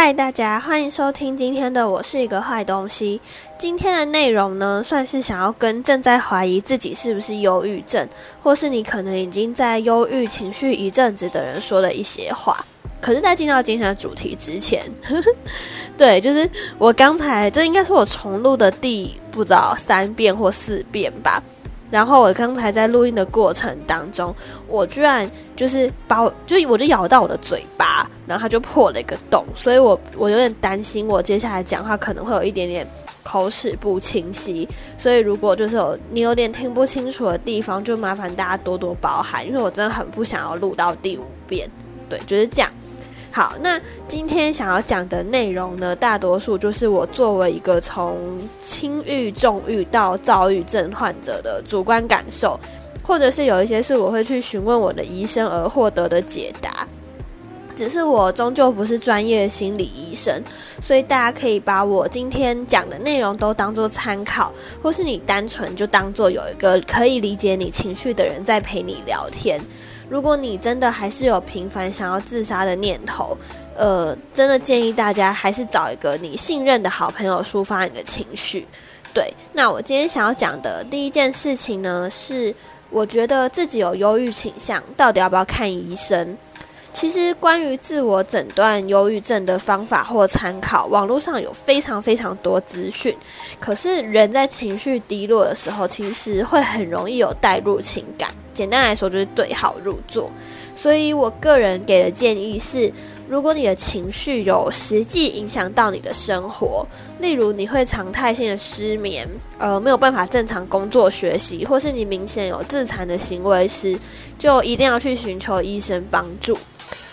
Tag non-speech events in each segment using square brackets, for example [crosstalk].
嗨，大家欢迎收听今天的《我是一个坏东西》。今天的内容呢，算是想要跟正在怀疑自己是不是忧郁症，或是你可能已经在忧郁情绪一阵子的人说的一些话。可是，在进到今天的主题之前，[laughs] 对，就是我刚才这应该是我重录的第不知道三遍或四遍吧。然后我刚才在录音的过程当中，我居然就是把我就我就咬到我的嘴巴，然后它就破了一个洞，所以我我有点担心，我接下来讲话可能会有一点点口齿不清晰，所以如果就是有你有点听不清楚的地方，就麻烦大家多多包涵，因为我真的很不想要录到第五遍，对，就是这样。好，那今天想要讲的内容呢，大多数就是我作为一个从轻郁、重郁到躁郁症患者的主观感受，或者是有一些是我会去询问我的医生而获得的解答。只是我终究不是专业心理医生，所以大家可以把我今天讲的内容都当做参考，或是你单纯就当做有一个可以理解你情绪的人在陪你聊天。如果你真的还是有频繁想要自杀的念头，呃，真的建议大家还是找一个你信任的好朋友抒发你的情绪。对，那我今天想要讲的第一件事情呢，是我觉得自己有忧郁倾向，到底要不要看医生？其实关于自我诊断忧郁症的方法或参考，网络上有非常非常多资讯。可是人在情绪低落的时候，其实会很容易有代入情感。简单来说，就是对号入座。所以我个人给的建议是，如果你的情绪有实际影响到你的生活，例如你会常态性的失眠，呃，没有办法正常工作学习，或是你明显有自残的行为时，就一定要去寻求医生帮助。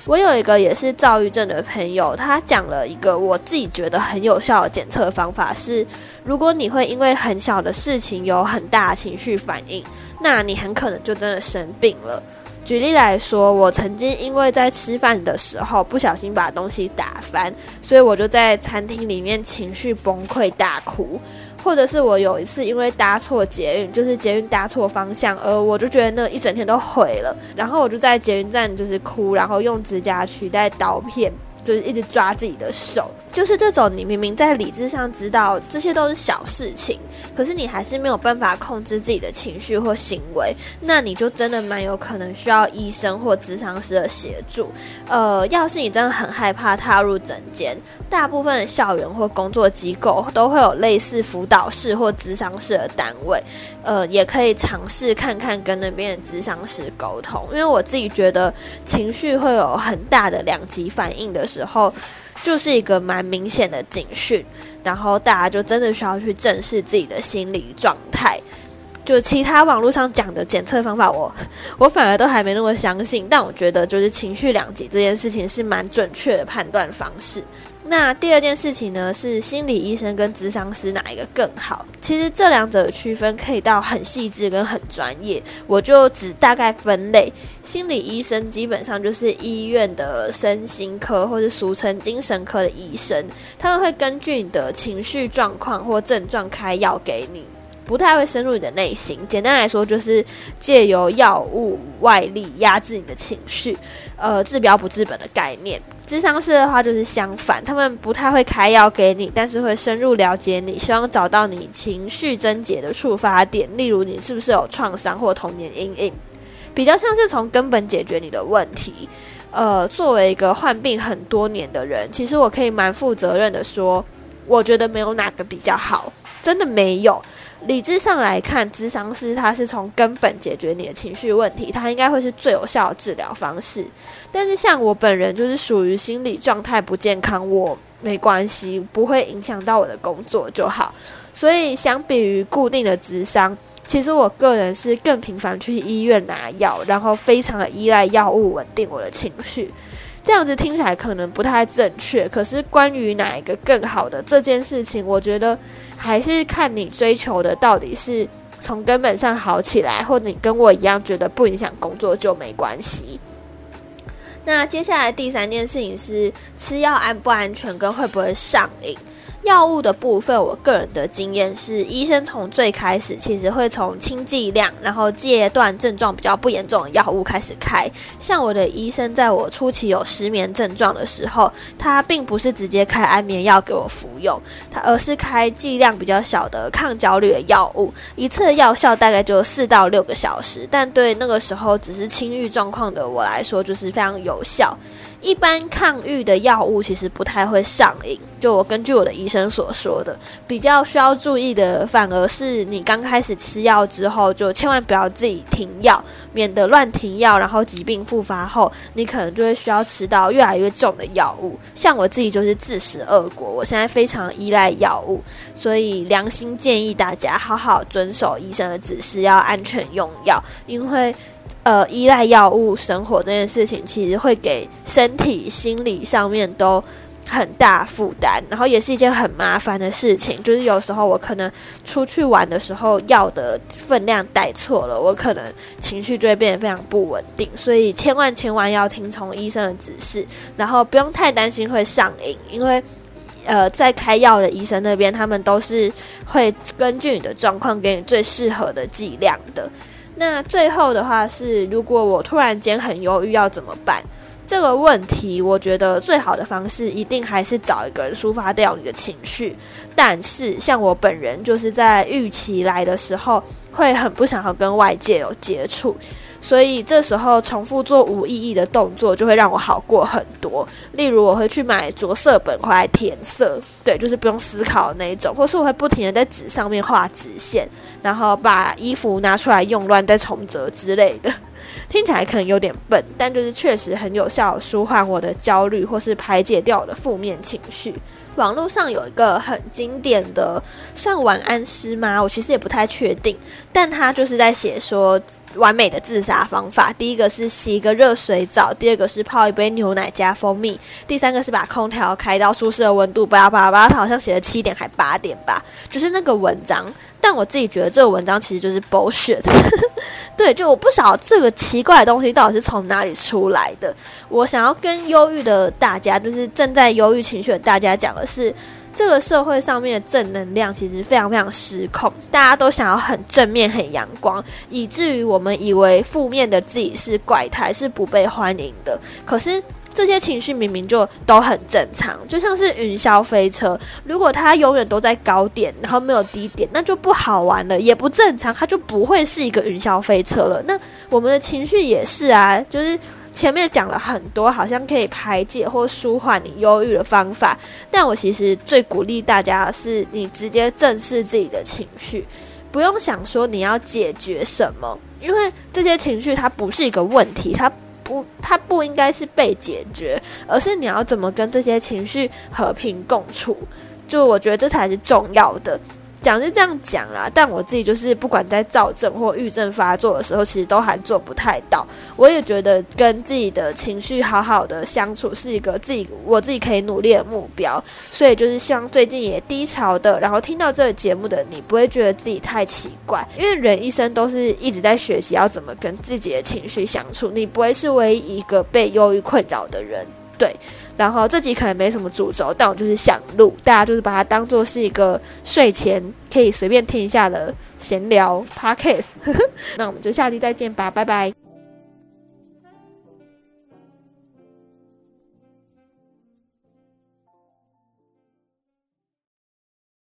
我有一个也是躁郁症的朋友，他讲了一个我自己觉得很有效的检测方法是：如果你会因为很小的事情有很大情绪反应，那你很可能就真的生病了。举例来说，我曾经因为在吃饭的时候不小心把东西打翻，所以我就在餐厅里面情绪崩溃大哭。或者是我有一次因为搭错捷运，就是捷运搭错方向，而我就觉得那一整天都毁了，然后我就在捷运站就是哭，然后用指甲取代刀片。就是一直抓自己的手，就是这种你明明在理智上知道这些都是小事情，可是你还是没有办法控制自己的情绪或行为，那你就真的蛮有可能需要医生或咨商师的协助。呃，要是你真的很害怕踏入诊间，大部分的校园或工作机构都会有类似辅导室或咨商室的单位，呃，也可以尝试看看跟那边的咨商师沟通，因为我自己觉得情绪会有很大的两极反应的。时候就是一个蛮明显的警讯，然后大家就真的需要去正视自己的心理状态。就其他网络上讲的检测方法，我 [laughs] 我反而都还没那么相信。但我觉得，就是情绪两极这件事情是蛮准确的判断方式。那第二件事情呢，是心理医生跟咨商师哪一个更好？其实这两者的区分可以到很细致跟很专业，我就只大概分类。心理医生基本上就是医院的身心科或者俗称精神科的医生，他们会根据你的情绪状况或症状开药给你。不太会深入你的内心，简单来说就是借由药物外力压制你的情绪，呃，治标不治本的概念。智商师的话就是相反，他们不太会开药给你，但是会深入了解你，希望找到你情绪症结的触发点，例如你是不是有创伤或童年阴影，比较像是从根本解决你的问题。呃，作为一个患病很多年的人，其实我可以蛮负责任的说，我觉得没有哪个比较好，真的没有。理智上来看，智商师他是从根本解决你的情绪问题，他应该会是最有效的治疗方式。但是像我本人就是属于心理状态不健康，我没关系，不会影响到我的工作就好。所以相比于固定的智商，其实我个人是更频繁去医院拿药，然后非常的依赖药物稳定我的情绪。这样子听起来可能不太正确，可是关于哪一个更好的这件事情，我觉得还是看你追求的到底是从根本上好起来，或者你跟我一样觉得不影响工作就没关系。那接下来第三件事情是吃药安不安全跟会不会上瘾。药物的部分，我个人的经验是，医生从最开始其实会从轻剂量，然后戒断症状比较不严重的药物开始开。像我的医生，在我初期有失眠症状的时候，他并不是直接开安眠药给我服用，他而是开剂量比较小的抗焦虑的药物，一次药效大概就四到六个小时，但对那个时候只是轻郁状况的我来说，就是非常有效。一般抗郁的药物其实不太会上瘾，就我根据我的医生生所说的，比较需要注意的，反而是你刚开始吃药之后，就千万不要自己停药，免得乱停药，然后疾病复发后，你可能就会需要吃到越来越重的药物。像我自己就是自食恶果，我现在非常依赖药物，所以良心建议大家好好遵守医生的指示，要安全用药，因为。呃，依赖药物生活这件事情，其实会给身体、心理上面都很大负担，然后也是一件很麻烦的事情。就是有时候我可能出去玩的时候，药的分量带错了，我可能情绪就会变得非常不稳定。所以千万千万要听从医生的指示，然后不用太担心会上瘾，因为呃，在开药的医生那边，他们都是会根据你的状况给你最适合的剂量的。那最后的话是，如果我突然间很忧郁，要怎么办？这个问题，我觉得最好的方式一定还是找一个人抒发掉你的情绪。但是，像我本人就是在预期来的时候，会很不想要跟外界有接触。所以这时候重复做无意义的动作，就会让我好过很多。例如，我会去买着色本回来填色，对，就是不用思考那一种；或是我会不停的在纸上面画直线，然后把衣服拿出来用乱再重折之类的。[laughs] 听起来可能有点笨，但就是确实很有效舒缓我的焦虑，或是排解掉我的负面情绪。网络上有一个很经典的算晚安诗吗？我其实也不太确定，但他就是在写说。完美的自杀方法，第一个是洗一个热水澡，第二个是泡一杯牛奶加蜂蜜，第三个是把空调开到舒适的温度，不要把它好像写了七点还八点吧，就是那个文章。但我自己觉得这个文章其实就是 bullshit。[laughs] 对，就我不晓得这个奇怪的东西到底是从哪里出来的。我想要跟忧郁的大家，就是正在忧郁情绪的大家讲的是。这个社会上面的正能量其实非常非常失控，大家都想要很正面、很阳光，以至于我们以为负面的自己是怪胎，是不被欢迎的。可是这些情绪明明就都很正常，就像是云霄飞车，如果它永远都在高点，然后没有低点，那就不好玩了，也不正常，它就不会是一个云霄飞车了。那我们的情绪也是啊，就是。前面讲了很多，好像可以排解或舒缓你忧郁的方法，但我其实最鼓励大家的是，你直接正视自己的情绪，不用想说你要解决什么，因为这些情绪它不是一个问题，它不，它不应该是被解决，而是你要怎么跟这些情绪和平共处，就我觉得这才是重要的。讲是这样讲啦，但我自己就是不管在躁症或郁症发作的时候，其实都还做不太到。我也觉得跟自己的情绪好好的相处是一个自己我自己可以努力的目标，所以就是希望最近也低潮的，然后听到这个节目的你，不会觉得自己太奇怪，因为人一生都是一直在学习要怎么跟自己的情绪相处，你不会是唯一一个被忧郁困扰的人，对。然后这集可能没什么主轴，但我就是想录，大家就是把它当做是一个睡前可以随便听一下的闲聊 podcast。[laughs] 那我们就下期再见吧，拜拜。